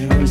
To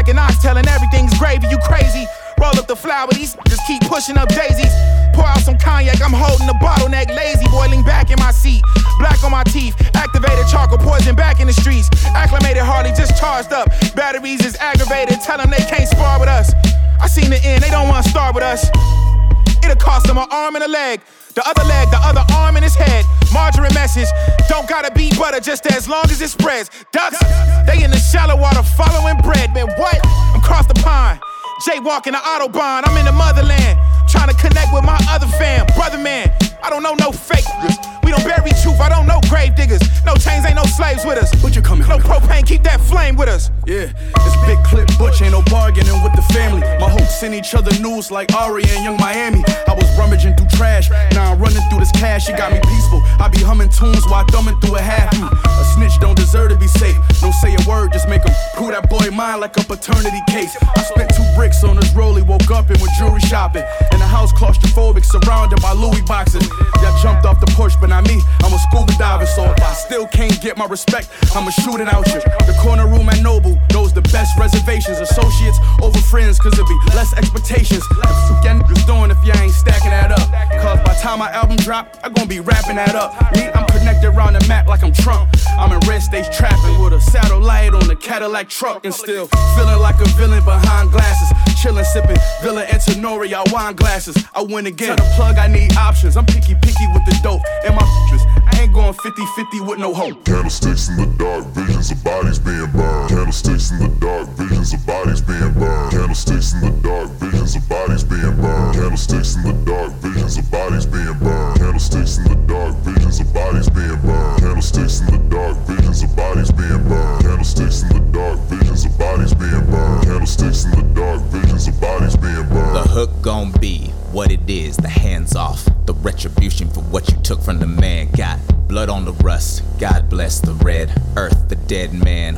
like an oxtail and everything's gravy. You crazy. Roll up the flower, these just keep pushing up daisies. Pour out some cognac, I'm holding the bottleneck, lazy, boiling back in my seat. Black on my teeth, activated charcoal poison back in the streets. Acclimated Harley just charged up. Batteries is aggravated, tell them they can't spar with us. I seen the end, they don't wanna start with us. It'll cost him an arm and a leg. The other leg, the other arm in his head. Margarine message. Don't gotta be butter just as long as it spreads. Ducks, they in the shallow water following bread. Man, what? I'm across the pond. Jaywalking the Autobahn. I'm in the motherland. Trying to connect with my other fam. Brother man, I don't know no fake. We don't bury truth. I don't know grave diggers. No chains, ain't no slaves with us. What you coming No propane, keep that flame with us. Yeah, it's big clip butch, ain't no bargaining with the family. My hopes send each other news like Ari and Yung Miami. I was rummaging through trash, now I'm running through this cash. It got me peaceful. I be humming tunes while thumbing through a half. A snitch don't deserve to be safe. Don't say a word, just make him cool that boy mind like a paternity case. I spent two bricks on this rollie, woke up and went jewelry shopping. In the house claustrophobic, surrounded by Louis boxes. Y'all jumped off the porch, but me. I'm a scuba diver, so if I still can't get my respect, I'ma shoot it out you. The corner room at Noble, those the best reservations. Associates over friends, cause it be less expectations. Y'all niggas doing if y'all ain't stacking that up? Cause by time my album drop, I gon' be wrapping that up. Me, I'm connected around the map like I'm Trump. I'm in red stage trapping with a satellite on a Cadillac truck and still feeling like a villain behind glasses. Chillin', sippin' Villa and Tenoria wine glasses. I win again. Tell the plug, I need options. I'm picky, picky with the dope. And my bitches, I ain't going 50 50 with no hope. Candlesticks in the dark, visions of bodies being burned. Candlesticks in the dark, visions of bodies being burned. Candlesticks in the dark, visions of bodies being burned. Candlesticks in the dark, visions of bodies took from the man. Got blood on the rust, God bless the red earth. The dead man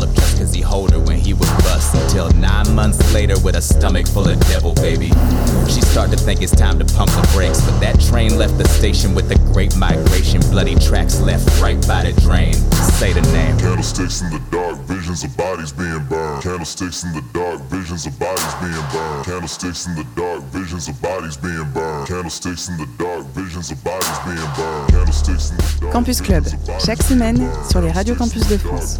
serving it all up cause he hold her when he would bust. Until nine months later, with a stomach full of devil, baby. She started to think it's time to pump the brakes, but that train left the station with the great migration. Bloody tracks left right by the drain. Say the name. Candlesticks in the dark, visions of bodies being burned. Candlesticks in the dark, visions of bodies being burned. Candlesticks in the dark, visions of bodies being burned. Candlesticks in the dark, visions of bodies being burned. Candlesticks in the dark. Campus Club, chaque semaine sur les radios campus de France.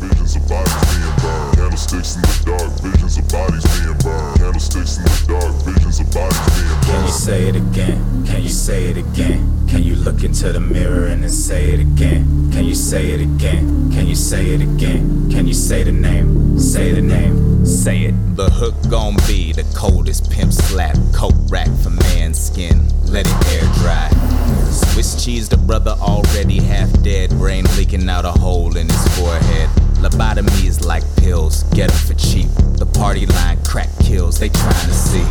Candlesticks in the dark, visions of bodies being burned. Candlesticks in the dark, visions of bodies being Can you say it again? Can you say it again? Can you look into the mirror and then say it again? Can you say it again? Can you say it again? Can you say the name? Say the name. Say it. The hook gon' be the coldest pimp slap coat rack for man's skin. Let it air dry. Swiss cheese, the brother already half dead, brain leaking out a hole in his forehead. Lobotomies like pills, get 'em for cheap. The party line crack kills, they trying to see.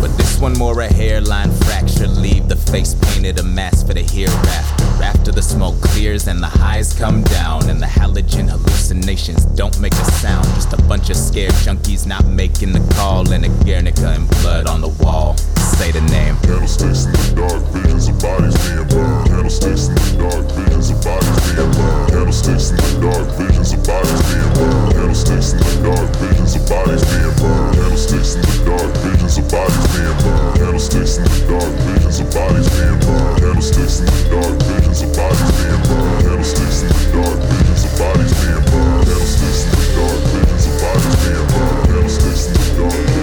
But this one more a hairline fracture, leave the face painted a mask for the hereafter. After the smoke clears and the highs come down, and the halogen hallucinations don't make a sound. Just a bunch of scared junkies not making the call, and a Guernica and blood on the wall. Say the name. Candlesticks in the dark, visions of bodies being burned. Candlesticks in the dark, visions of bodies being burned. Candlesticks in the dark, visions of bodies being burned. Candlesticks in the dark, visions of bodies being burned. Candlesticks in the dark, visions of bodies being burned. Candlesticks in the dark, visions of bodies being burned. Candlesticks in the dark, visions of bodies being burned. Candlesticks in the dark, visions of bodies being burned. Candlesticks in the dark, visions of bodies being burned. Candlesticks in the dark,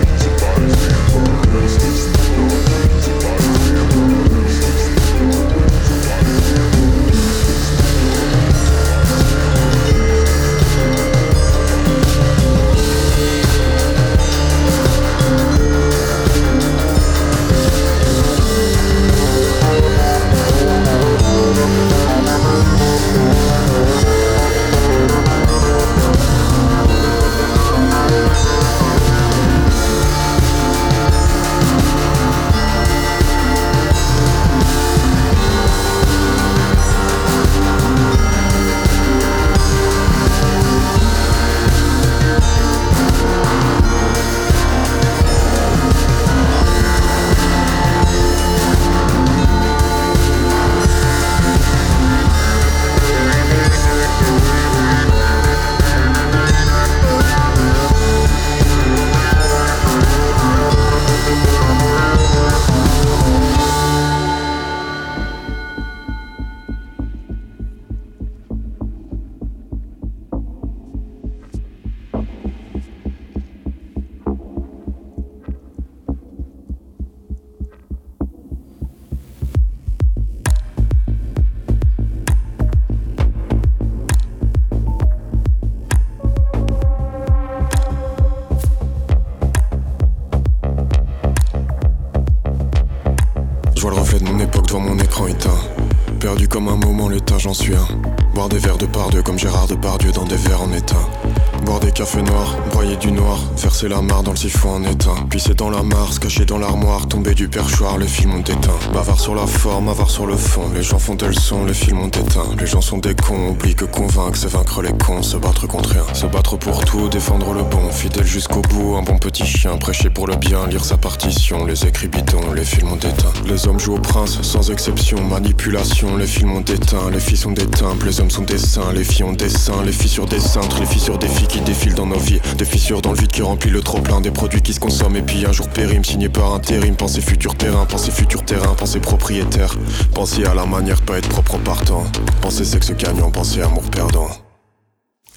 sur la forme, avare sur le fond, les gens font des leçons, les films ont éteint. Les gens sont des cons, oublient que convaincre, c'est vaincre les cons, se battre contre rien. Se battre pour tout, défendre le bon, fidèle jusqu'au bout, un bon petit chien, prêcher pour le bien, lire sa partition, les écrits bidons, les films ont éteint. Les hommes jouent au prince, sans exception, manipulation, les films ont éteint, les filles sont des temples, les hommes sont des saints, les filles ont des seins, les filles sur des cintres, les filles sur des filles qui défilent dans nos vies, des fissures dans le vide qui remplit le trop plein, des produits qui se consomment. Et puis un jour périment, signé par intérim, pensez futur terrain, pensez futur terrain, pensez propriétaire, pensez à la manière de pas être propre en partant, pensez sexe gagnant, pensez amour perdant.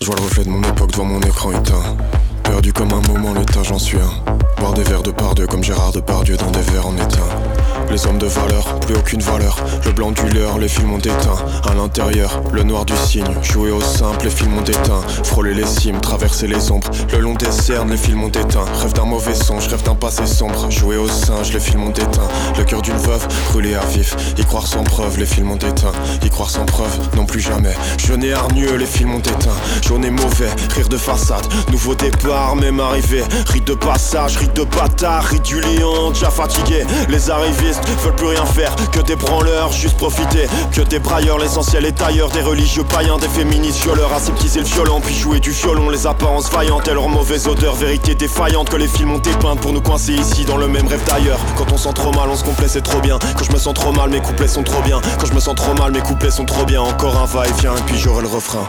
Je vois le reflet de mon époque devant mon écran éteint, perdu comme un moment l'état j'en suis un. Boire des verres de par deux comme Gérard Depardieu dans des verres en éteint. Les hommes de valeur, plus aucune valeur. Le blanc du leurre, les films ont éteint. À l'intérieur, le noir du cygne. Jouer au simple, les films ont éteint. Frôler les cimes, traverser les ombres. Le long des cernes, les films ont éteint. Rêve d'un mauvais songe, rêve d'un passé sombre. Jouer au singe, les films ont éteint. Le cœur d'une veuve, brûlé à vif. Y croire sans preuve, les films ont éteint. Y croire sans preuve, non plus jamais. Jeune et hargneux, les films ont éteint. Journée mauvais, rire de façade. Nouveau départ, même arrivé. Rite de passage, rite de bâtard, rite du lion, déjà fatigué. Les veulent plus rien faire que des branleurs, juste profiter. Que des brailleurs, l'essentiel est ailleurs. Des religieux païens, des féministes violeurs. Aseptiser le violon, puis jouer du violon. Les apparences vaillantes et leur mauvaise odeur. Vérité défaillante que les films ont dépeintes pour nous coincer ici dans le même rêve d'ailleurs. Quand on sent trop mal, on se complaît, c'est trop bien. Quand je me sens trop mal, mes couplets sont trop bien. Quand je me sens trop mal, mes couplets sont trop bien. Encore un va-et-vient, et puis j'aurai le refrain.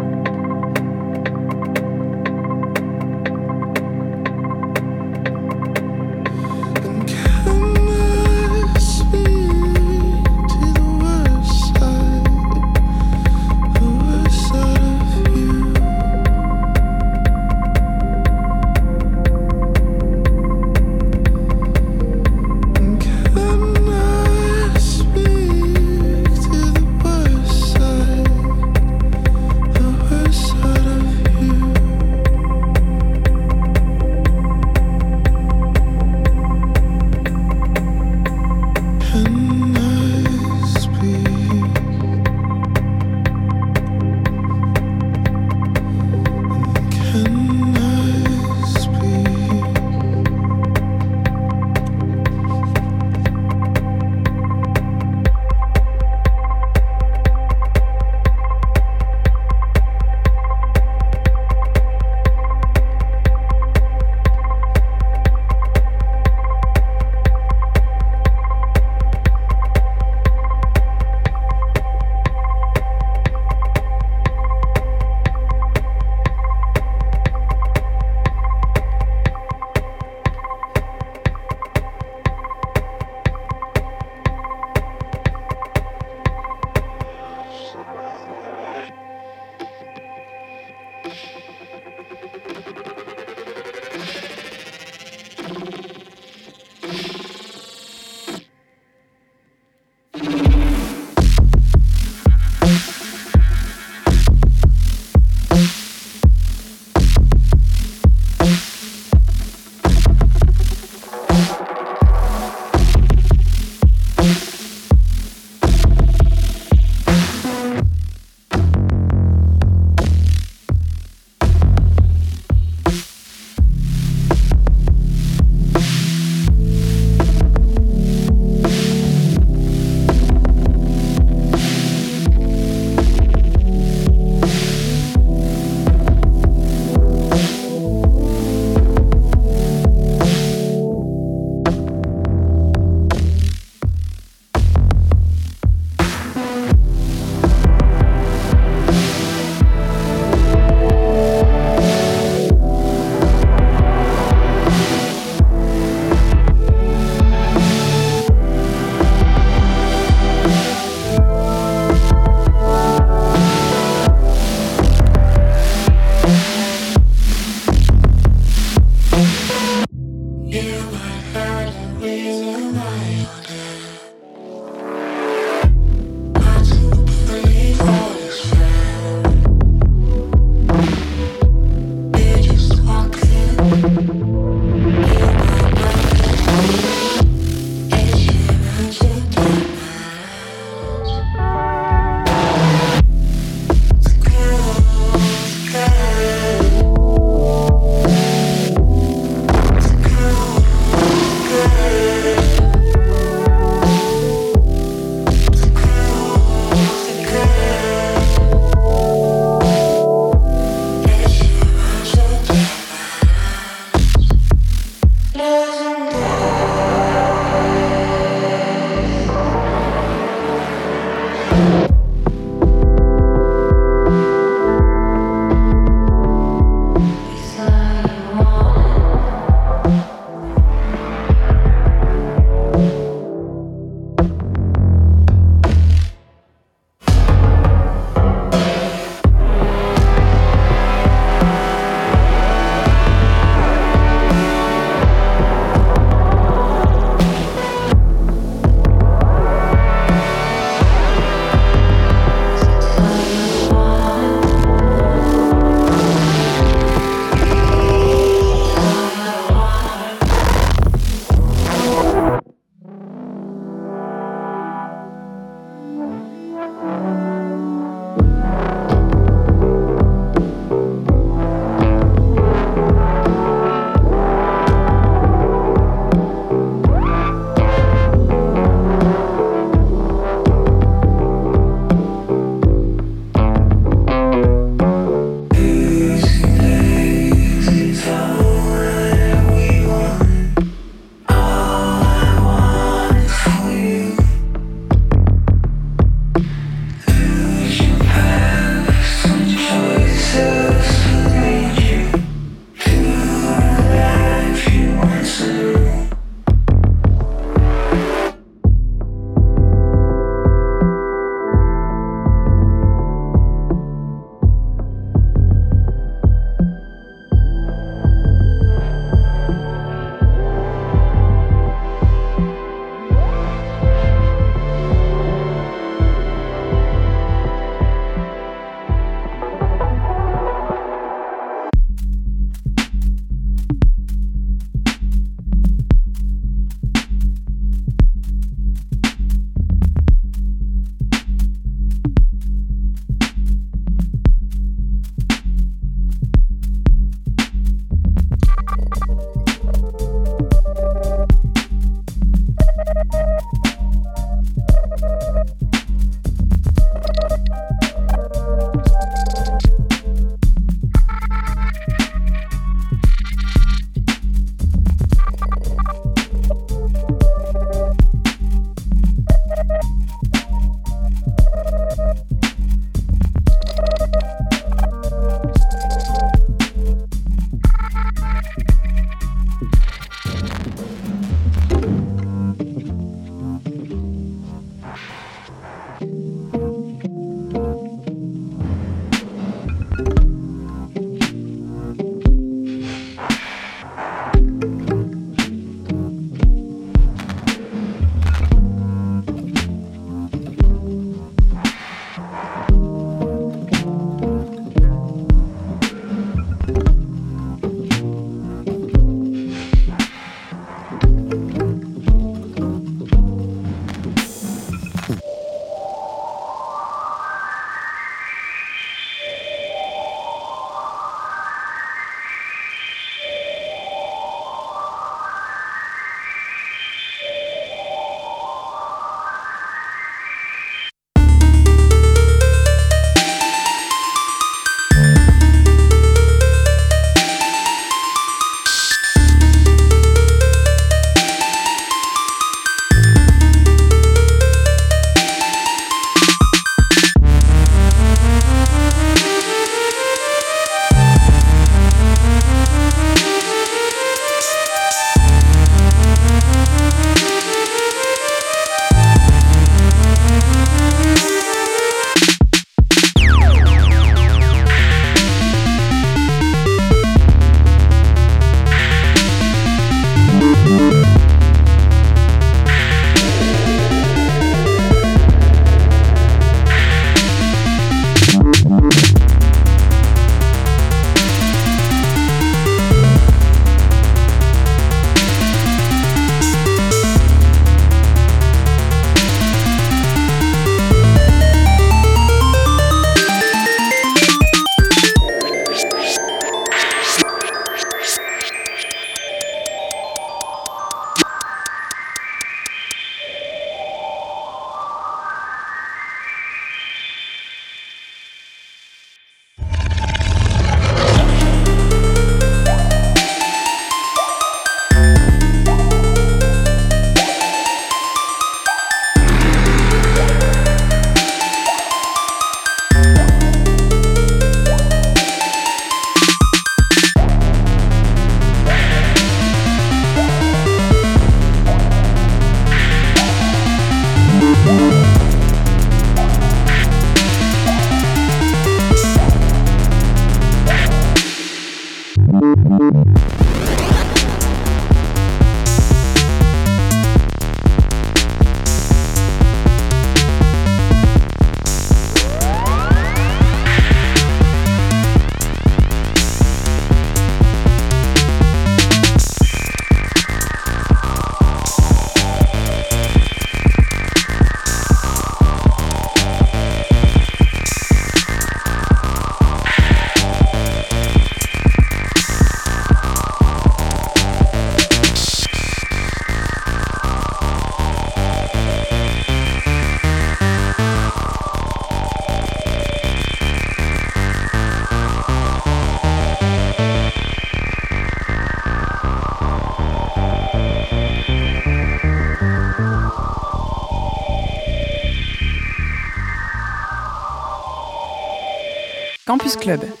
Campus Club.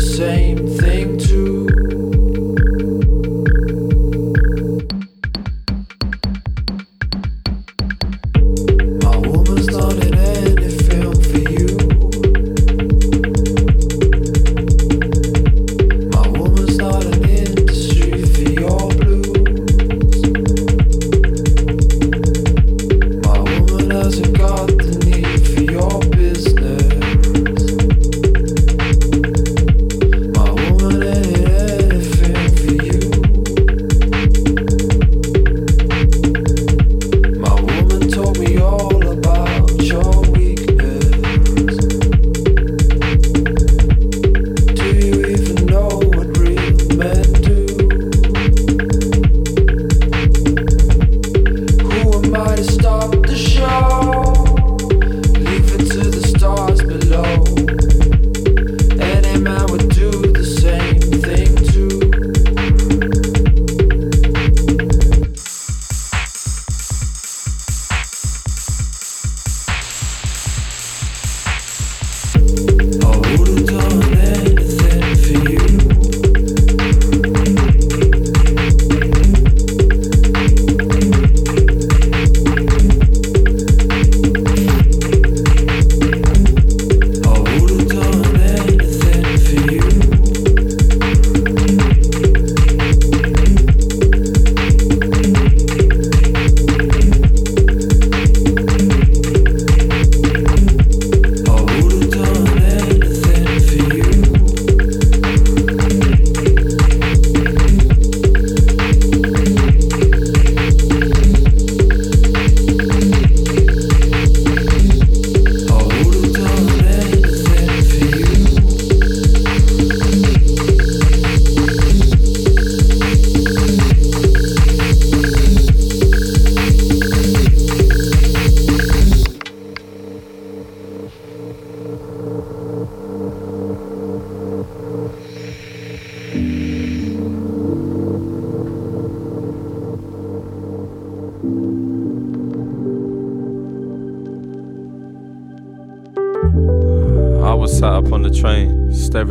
Same thing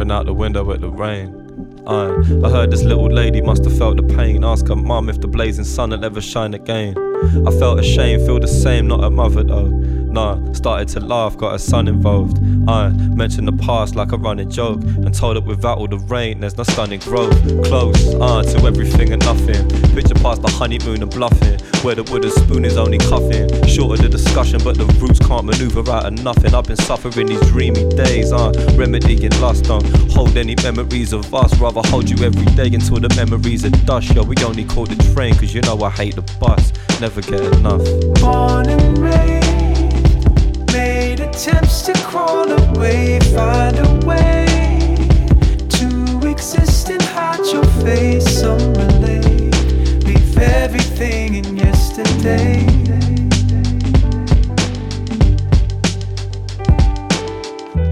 staring out the window at the rain. I, I heard this little lady must have felt the pain. Ask her mum if the blazing sun will ever shine again. I felt ashamed, feel the same, not a mother though. Nah, started to laugh, got her son involved. I mentioned the past like a running joke and told it without all the rain, there's no stunning growth. Close, uh, to everything and nothing. Picture past the honeymoon and bluffing, where the wooden spoon is only cuffing. of the discussion, but the roots can't maneuver out of nothing. I've been suffering these dreamy days, uh, remedying lust. Don't hold any memories of us, rather hold you every day until the memories are dust. Yo, we only call the train, cause you know I hate the bus. Never get enough. Born and raised, made attempts to crawl away, find a way to exist and hide your face. Some relate, leave everything in yesterday.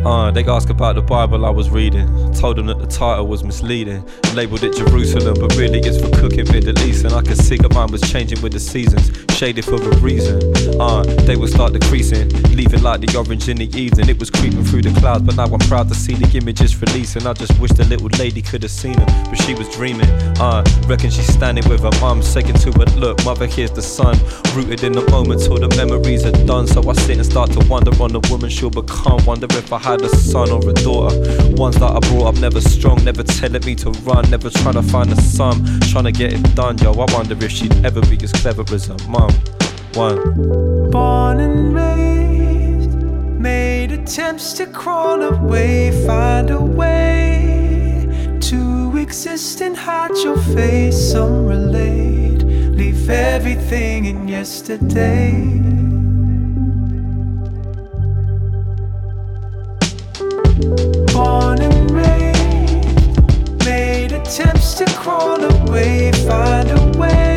Uh, they asked about the Bible I was reading. Told them that the title was misleading. Labeled it Jerusalem, but really it's for cooking Middle East. And I could see that mine was changing with the seasons. Shaded for a reason. Uh, they would start decreasing. Leaving like the orange in the evening. It was creeping through the clouds, but now I'm proud to see the images releasing. I just wish the little lady could have seen them, but she was dreaming. Uh, reckon she's standing with her mum, saying to her, Look, mother, here's the sun. Rooted in the moment till the memories are done. So I sit and start to wonder on the woman she'll become. Wonder if I had a son or a daughter. Ones that I brought up never strong, never telling me to run, never trying to find a sum, trying to get it done. Yo, I wonder if she'd ever be as clever as her mum. One. Born and raised, made attempts to crawl away, find a way to exist and hide your face. Some relate, leave everything in yesterday. Born and raised, made attempts to crawl away, find a way